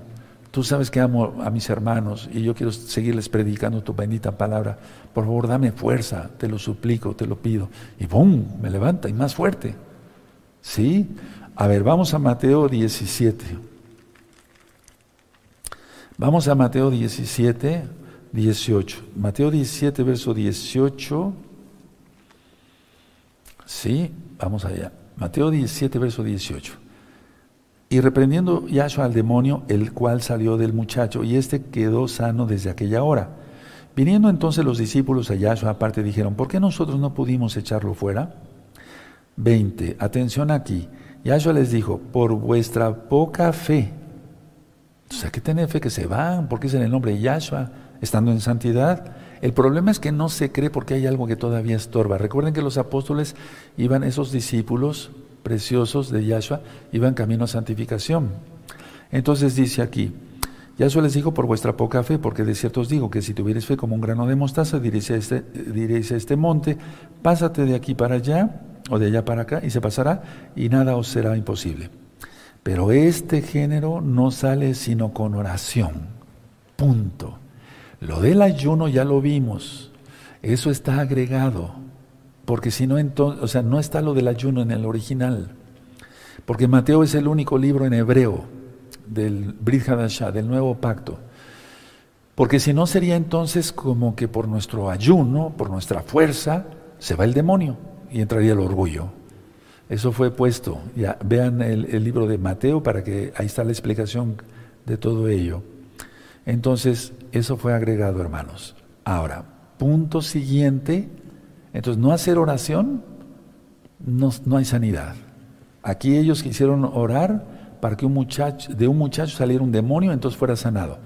tú sabes que amo a mis hermanos y yo quiero seguirles predicando tu bendita palabra. Por favor, dame fuerza, te lo suplico, te lo pido. Y ¡bum! Me levanta y más fuerte. ¿Sí? A ver, vamos a Mateo 17. Vamos a Mateo 17, 18. Mateo 17, verso 18. Sí, vamos allá. Mateo 17, verso 18. Y reprendiendo Yahshua al demonio, el cual salió del muchacho, y éste quedó sano desde aquella hora. Viniendo entonces los discípulos a Yahshua aparte, dijeron, ¿por qué nosotros no pudimos echarlo fuera? 20. Atención aquí. Yahshua les dijo, por vuestra poca fe. O sea, que tener fe que se van, porque es en el nombre de Yahshua, estando en santidad. El problema es que no se cree porque hay algo que todavía estorba. Recuerden que los apóstoles iban, esos discípulos preciosos de Yahshua, iban camino a santificación. Entonces dice aquí, Yahshua les dijo por vuestra poca fe, porque de cierto os digo que si tuvierais fe como un grano de mostaza, a este, diréis a este monte, pásate de aquí para allá, o de allá para acá, y se pasará, y nada os será imposible. Pero este género no sale sino con oración. Punto. Lo del ayuno ya lo vimos, eso está agregado, porque si no, entonces, o sea, no está lo del ayuno en el original, porque Mateo es el único libro en hebreo del Brit Hadashah, del nuevo pacto. Porque si no sería entonces como que por nuestro ayuno, por nuestra fuerza, se va el demonio y entraría el orgullo. Eso fue puesto. Ya, vean el, el libro de Mateo para que ahí está la explicación de todo ello. Entonces, eso fue agregado, hermanos. Ahora, punto siguiente, entonces no hacer oración, no, hay sanidad. Aquí ellos quisieron orar para que un muchacho, de un muchacho saliera un demonio, entonces fuera sanado.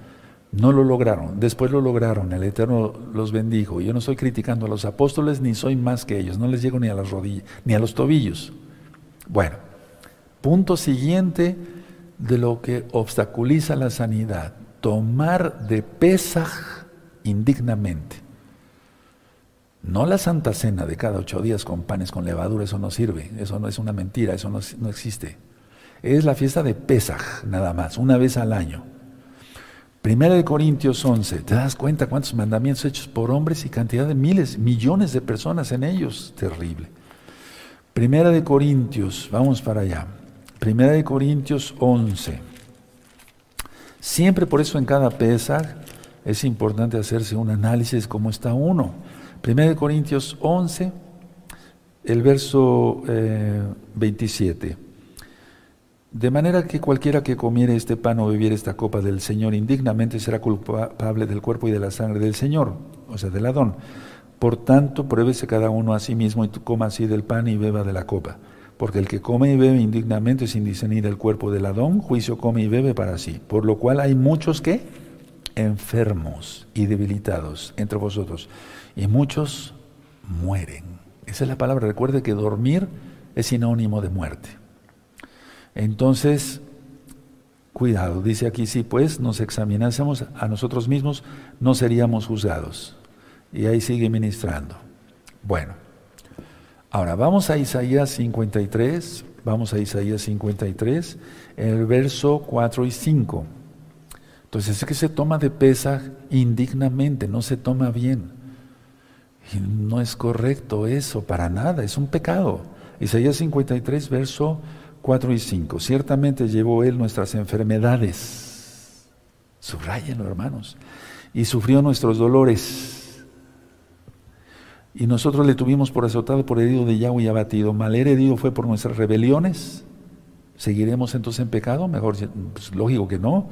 No lo lograron, después lo lograron, el Eterno los bendijo. Yo no estoy criticando a los apóstoles ni soy más que ellos, no les llego ni a las rodillas, ni a los tobillos. Bueno, punto siguiente de lo que obstaculiza la sanidad tomar de Pesaj indignamente. No la Santa Cena de cada ocho días con panes con levadura, eso no sirve, eso no es una mentira, eso no, no existe. Es la fiesta de Pesaj, nada más, una vez al año. Primera de Corintios 11, ¿te das cuenta cuántos mandamientos hechos por hombres y cantidad de miles, millones de personas en ellos? Terrible. Primera de Corintios, vamos para allá. Primera de Corintios 11. Siempre por eso en cada pesa es importante hacerse un análisis de cómo está uno. 1 Corintios 11, el verso 27. Eh, de manera que cualquiera que comiere este pan o bebiere esta copa del Señor indignamente será culpable del cuerpo y de la sangre del Señor, o sea, del Adón. Por tanto, pruébese cada uno a sí mismo y coma así del pan y beba de la copa. Porque el que come y bebe indignamente sin discernir el cuerpo del Adón, juicio come y bebe para sí. Por lo cual hay muchos que enfermos y debilitados entre vosotros. Y muchos mueren. Esa es la palabra. Recuerde que dormir es sinónimo de muerte. Entonces, cuidado. Dice aquí, si pues nos examinásemos a nosotros mismos, no seríamos juzgados. Y ahí sigue ministrando. Bueno. Ahora, vamos a Isaías 53, vamos a Isaías 53, el verso 4 y 5. Entonces es que se toma de pesa indignamente, no se toma bien. Y no es correcto eso, para nada, es un pecado. Isaías 53, verso 4 y 5. Ciertamente llevó Él nuestras enfermedades. Subrayenlo, hermanos. Y sufrió nuestros dolores. Y nosotros le tuvimos por azotado, por herido de Yahweh y abatido. Mal herido fue por nuestras rebeliones. ¿Seguiremos entonces en pecado? Mejor, pues, lógico que no.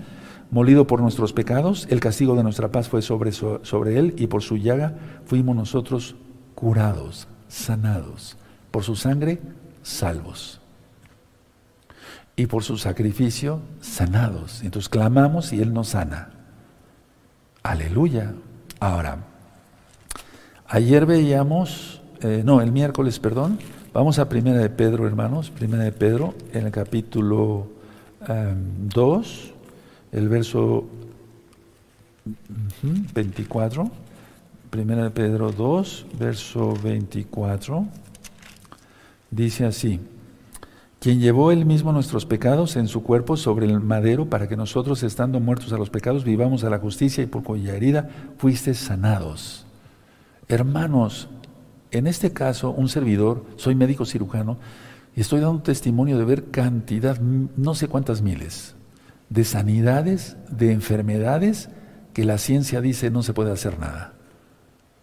Molido por nuestros pecados, el castigo de nuestra paz fue sobre, sobre él y por su llaga fuimos nosotros curados, sanados. Por su sangre, salvos y por su sacrificio sanados. Entonces clamamos y Él nos sana. Aleluya. Ahora, ayer veíamos, eh, no, el miércoles, perdón, vamos a Primera de Pedro, hermanos, Primera de Pedro, en el capítulo 2, em, el verso 24, Primera de Pedro 2, verso 24, dice así quien llevó él mismo nuestros pecados en su cuerpo sobre el madero para que nosotros, estando muertos a los pecados, vivamos a la justicia y por cuya herida fuiste sanados. Hermanos, en este caso, un servidor, soy médico cirujano, y estoy dando testimonio de ver cantidad, no sé cuántas miles, de sanidades, de enfermedades que la ciencia dice no se puede hacer nada.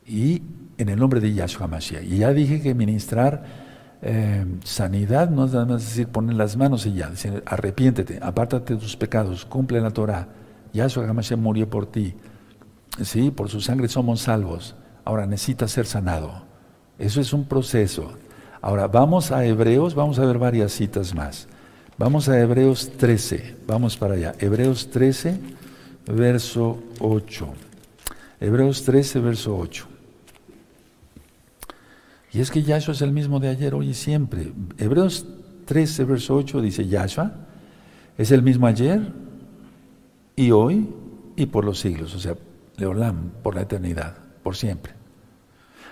Y en el nombre de Yahshua Mashiach. Y ya dije que ministrar eh, sanidad no es nada más decir poner las manos y ya, decir, arrepiéntete, apártate de tus pecados, cumple la Torah. Yahshua Hamashiach murió por ti. Sí, por su sangre somos salvos. Ahora necesitas ser sanado. Eso es un proceso. Ahora vamos a Hebreos, vamos a ver varias citas más. Vamos a Hebreos 13, vamos para allá. Hebreos 13, verso 8. Hebreos 13, verso 8. Y es que Yahshua es el mismo de ayer, hoy y siempre. Hebreos 13, verso 8 dice, Yahshua es el mismo ayer y hoy y por los siglos, o sea, Leolam, por la eternidad, por siempre.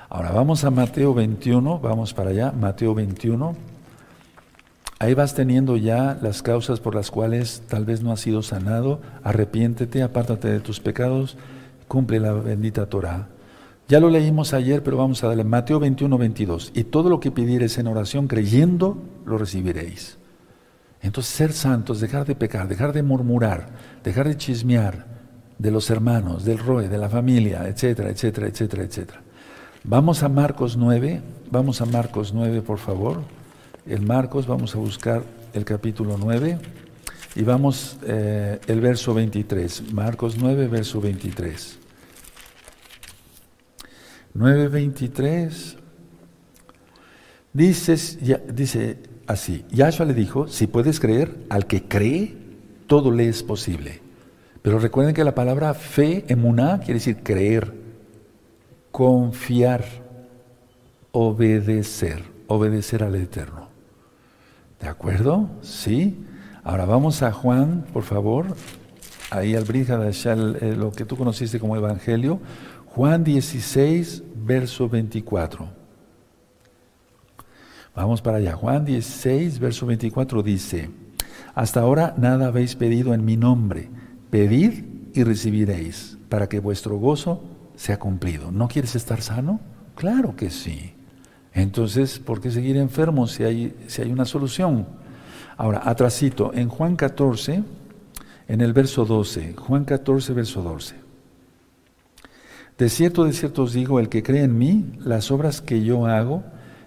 Ahora vamos a Mateo 21, vamos para allá, Mateo 21. Ahí vas teniendo ya las causas por las cuales tal vez no has sido sanado. Arrepiéntete, apártate de tus pecados, cumple la bendita Torah. Ya lo leímos ayer, pero vamos a darle Mateo 21, 22. Y todo lo que pidiereis en oración creyendo, lo recibiréis. Entonces, ser santos, dejar de pecar, dejar de murmurar, dejar de chismear de los hermanos, del roe, de la familia, etcétera, etcétera, etcétera, etcétera. Vamos a Marcos 9, vamos a Marcos 9, por favor. El Marcos, vamos a buscar el capítulo 9 y vamos eh, el verso 23. Marcos 9, verso 23. 9.23. Dice, dice así, Yahshua le dijo, si puedes creer, al que cree, todo le es posible. Pero recuerden que la palabra fe, emuná, quiere decir creer, confiar, obedecer, obedecer al Eterno. ¿De acuerdo? Sí. Ahora vamos a Juan, por favor. Ahí al de lo que tú conociste como Evangelio. Juan 16, verso 24. Vamos para allá. Juan 16, verso 24 dice, hasta ahora nada habéis pedido en mi nombre. Pedid y recibiréis para que vuestro gozo sea cumplido. ¿No quieres estar sano? Claro que sí. Entonces, ¿por qué seguir enfermo si hay, si hay una solución? Ahora, atrasito, en Juan 14, en el verso 12, Juan 14, verso 12. De cierto, de cierto os digo, el que cree en mí, las obras que yo hago,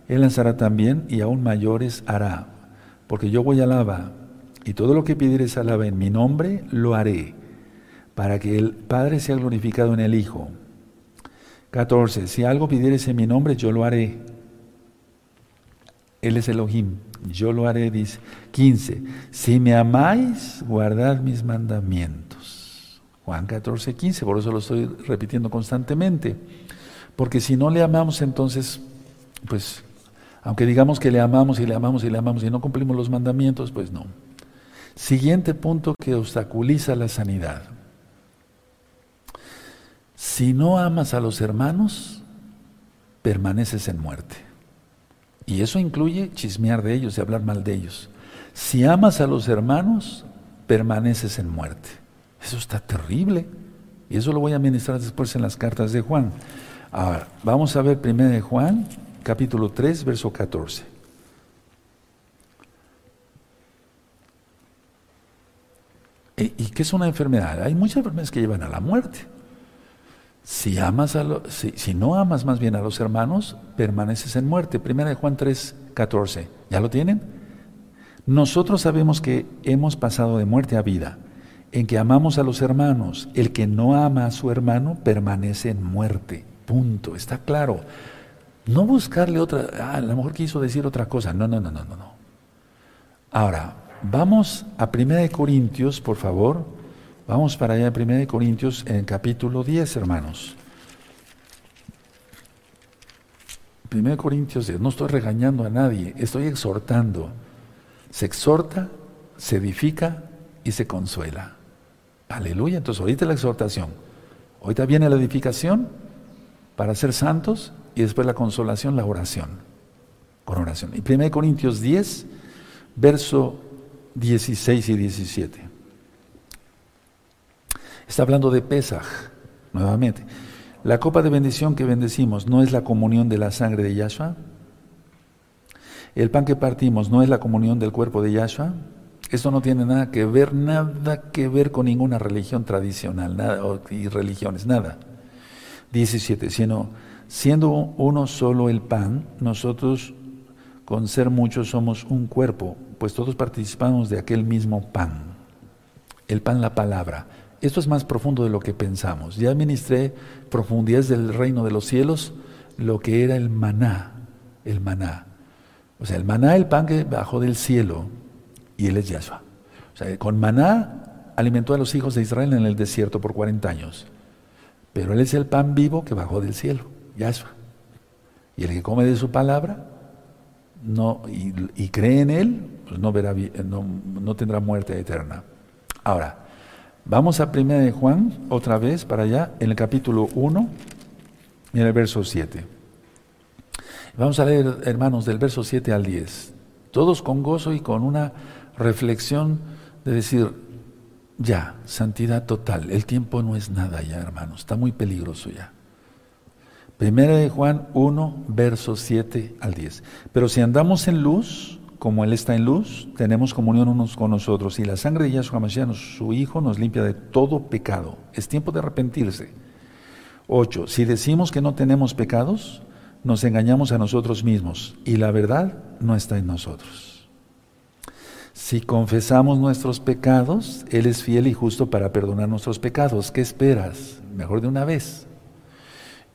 él las hará también y aún mayores hará. Porque yo voy a lava y todo lo que pidieres alaba en mi nombre, lo haré, para que el Padre sea glorificado en el Hijo. 14. Si algo pidieres en mi nombre, yo lo haré. Él es Elohim, yo lo haré, dice. 15. Si me amáis, guardad mis mandamientos. Juan 14, 15, por eso lo estoy repitiendo constantemente. Porque si no le amamos, entonces, pues, aunque digamos que le amamos y le amamos y le amamos y no cumplimos los mandamientos, pues no. Siguiente punto que obstaculiza la sanidad. Si no amas a los hermanos, permaneces en muerte. Y eso incluye chismear de ellos y hablar mal de ellos. Si amas a los hermanos, permaneces en muerte. Eso está terrible. Y eso lo voy a ministrar después en las cartas de Juan. Ahora, vamos a ver 1 de Juan, capítulo 3, verso 14. ¿Y qué es una enfermedad? Hay muchas enfermedades que llevan a la muerte. Si, amas a si, si, no amas más bien a los hermanos, permaneces en muerte. Primera de Juan 3, 14. ¿Ya lo tienen? Nosotros sabemos que hemos pasado de muerte a vida, en que amamos a los hermanos. El que no ama a su hermano permanece en muerte. Punto. Está claro. No buscarle otra, ah, a lo mejor quiso decir otra cosa. No, no, no, no, no. Ahora, Vamos a 1 Corintios, por favor. Vamos para allá, 1 Corintios, en el capítulo 10, hermanos. 1 Corintios 10, no estoy regañando a nadie, estoy exhortando. Se exhorta, se edifica y se consuela. Aleluya, entonces ahorita la exhortación. Ahorita viene la edificación para ser santos y después la consolación, la oración. Con oración. Y 1 Corintios 10, verso 16 y 17. Está hablando de Pesaj, nuevamente. La copa de bendición que bendecimos no es la comunión de la sangre de Yahshua. El pan que partimos no es la comunión del cuerpo de Yahshua. Esto no tiene nada que ver, nada que ver con ninguna religión tradicional, nada, y religiones, nada. 17, sino siendo uno solo el pan, nosotros con ser muchos somos un cuerpo, pues todos participamos de aquel mismo pan. El pan, la palabra. Esto es más profundo de lo que pensamos. Ya ministré profundidades del reino de los cielos, lo que era el maná, el maná. O sea, el maná, el pan que bajó del cielo, y él es Yahshua. O sea, con maná alimentó a los hijos de Israel en el desierto por 40 años. Pero él es el pan vivo que bajó del cielo, Yahshua. Y el que come de su palabra no, y, cree en Él, pues no, verá, no, no, tendrá muerte eterna. Ahora, vamos a 1 de Juan, otra vez para allá, en el capítulo 1, en el verso 7. Vamos a leer, hermanos, del verso 7 al 10. Todos con gozo y con una reflexión de decir, ya, santidad total, el tiempo no es nada ya, hermanos, está muy peligroso ya. Primera de Juan 1, versos 7 al 10. Pero si andamos en luz, como Él está en luz, tenemos comunión unos con nosotros. Y la sangre de Yahshua Mashiach, su Hijo, nos limpia de todo pecado. Es tiempo de arrepentirse. 8. Si decimos que no tenemos pecados, nos engañamos a nosotros mismos y la verdad no está en nosotros. Si confesamos nuestros pecados, Él es fiel y justo para perdonar nuestros pecados. ¿Qué esperas? Mejor de una vez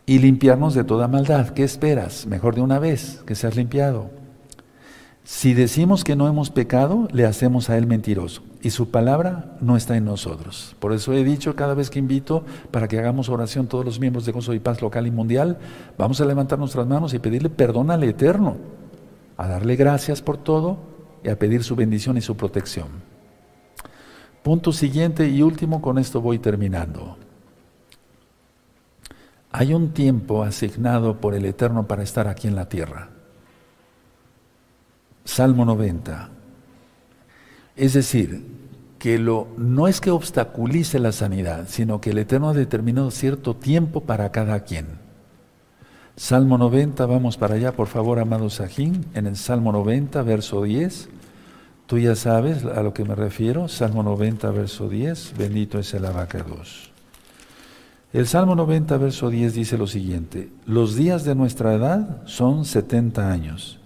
y limpiarnos de toda maldad. ¿Qué esperas? Mejor de una vez que seas limpiado. Si decimos que no hemos pecado, le hacemos a Él mentiroso y su palabra no está en nosotros. Por eso he dicho cada vez que invito para que hagamos oración todos los miembros de Gozo y Paz local y mundial, vamos a levantar nuestras manos y pedirle perdón al Eterno, a darle gracias por todo y a pedir su bendición y su protección. Punto siguiente y último, con esto voy terminando. Hay un tiempo asignado por el Eterno para estar aquí en la tierra. Salmo 90. Es decir, que lo, no es que obstaculice la sanidad, sino que el Eterno ha determinado cierto tiempo para cada quien. Salmo 90, vamos para allá, por favor, amado Sajín, en el Salmo 90, verso 10. Tú ya sabes a lo que me refiero, Salmo 90, verso 10, bendito es el abacados. El Salmo 90, verso 10 dice lo siguiente, los días de nuestra edad son 70 años,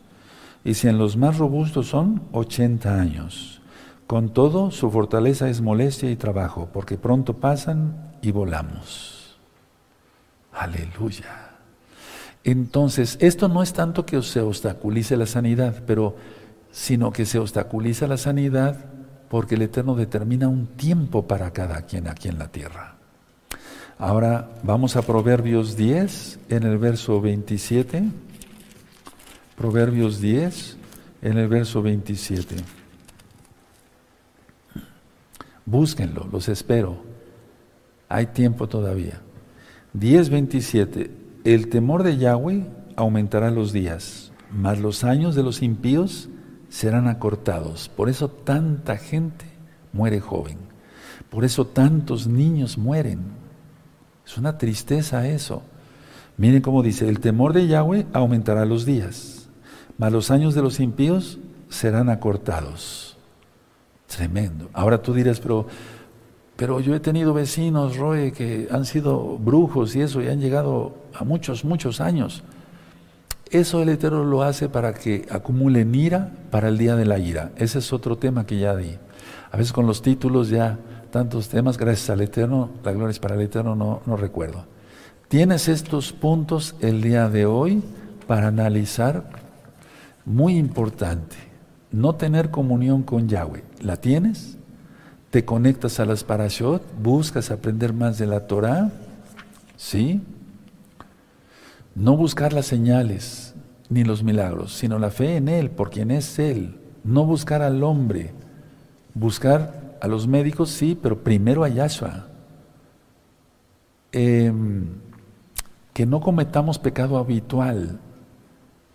y si en los más robustos son 80 años. Con todo, su fortaleza es molestia y trabajo, porque pronto pasan y volamos. Aleluya. Entonces, esto no es tanto que se obstaculice la sanidad, pero sino que se obstaculiza la sanidad porque el Eterno determina un tiempo para cada quien aquí en la tierra. Ahora vamos a Proverbios 10 en el verso 27. Proverbios 10 en el verso 27. Búsquenlo, los espero. Hay tiempo todavía. 10, 27. El temor de Yahweh aumentará los días, mas los años de los impíos serán acortados. Por eso tanta gente muere joven. Por eso tantos niños mueren es una tristeza eso. Miren cómo dice, el temor de Yahweh aumentará los días, mas los años de los impíos serán acortados. Tremendo. Ahora tú dirás, pero, pero yo he tenido vecinos, Roe, que han sido brujos y eso, y han llegado a muchos, muchos años. Eso el Eterno lo hace para que acumulen ira para el día de la ira. Ese es otro tema que ya di. A veces con los títulos ya, tantos temas, gracias al Eterno, la gloria es para el Eterno, no, no recuerdo. Tienes estos puntos el día de hoy para analizar, muy importante, no tener comunión con Yahweh. ¿La tienes? ¿Te conectas a las parashot? ¿Buscas aprender más de la Torah? ¿Sí? No buscar las señales ni los milagros, sino la fe en Él, por quien es Él. No buscar al hombre, buscar a los médicos, sí, pero primero a Yahshua. Eh, que no cometamos pecado habitual,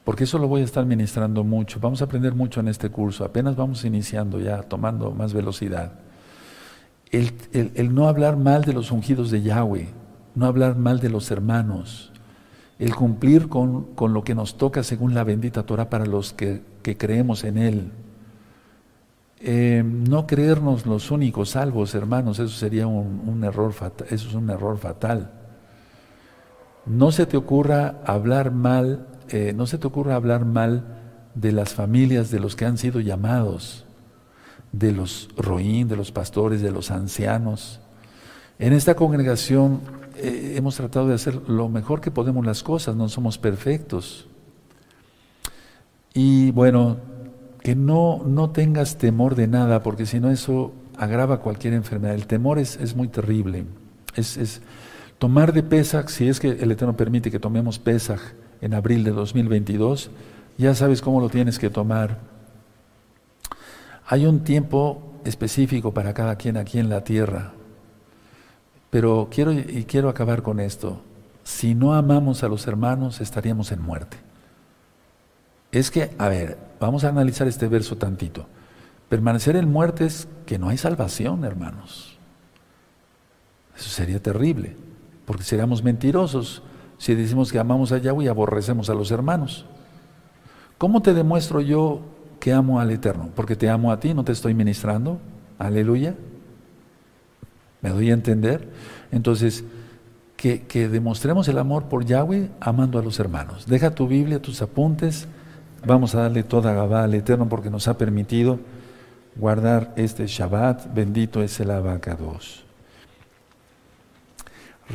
porque eso lo voy a estar ministrando mucho. Vamos a aprender mucho en este curso, apenas vamos iniciando ya, tomando más velocidad. El, no hablar mal de los ungidos de Yahweh, no hablar mal de los hermanos, el cumplir con, lo que nos toca según la bendita Torah para los que, creemos en Él. Eh, no creernos los únicos salvos, hermanos, eso sería un, un error fatal, eso es un error fatal. No se te ocurra hablar mal, eh, no se te ocurra hablar mal de las familias de los que han sido llamados, de los roín, de los pastores, de los ancianos. En esta congregación eh, hemos tratado de hacer lo mejor que podemos las cosas, no somos perfectos. Y bueno, que no, no tengas temor de nada, porque si no eso agrava cualquier enfermedad. El temor es, es muy terrible. Es, es, Tomar de Pesach, si es que el Eterno permite que tomemos Pesach en abril de 2022, ya sabes cómo lo tienes que tomar. Hay un tiempo específico para cada quien aquí en la tierra, pero quiero y quiero acabar con esto. Si no amamos a los hermanos, estaríamos en muerte. Es que, a ver, vamos a analizar este verso tantito. Permanecer en muerte es que no hay salvación, hermanos. Eso sería terrible porque seríamos mentirosos si decimos que amamos a Yahweh y aborrecemos a los hermanos. ¿Cómo te demuestro yo que amo al Eterno? Porque te amo a ti, no te estoy ministrando. Aleluya. ¿Me doy a entender? Entonces, que, que, demostremos el amor por Yahweh amando a los hermanos. Deja tu Biblia, tus apuntes. Vamos a darle toda Gabá al Eterno porque nos ha permitido guardar este Shabbat. Bendito es el abacados.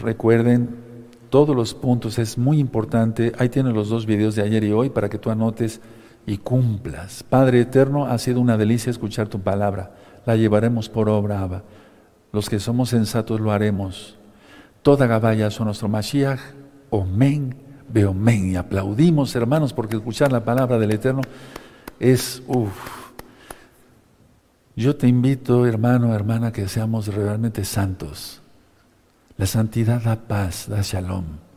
Recuerden todos los puntos, es muy importante. Ahí tienen los dos videos de ayer y hoy para que tú anotes y cumplas. Padre eterno, ha sido una delicia escuchar tu palabra. La llevaremos por obra, Abba. Los que somos sensatos lo haremos. Toda Gabaya son nuestro Mashiach. Omen, Beomen. Y aplaudimos, hermanos, porque escuchar la palabra del Eterno es, uff. Yo te invito, hermano, hermana, que seamos realmente santos la santidad da paz, da shalom.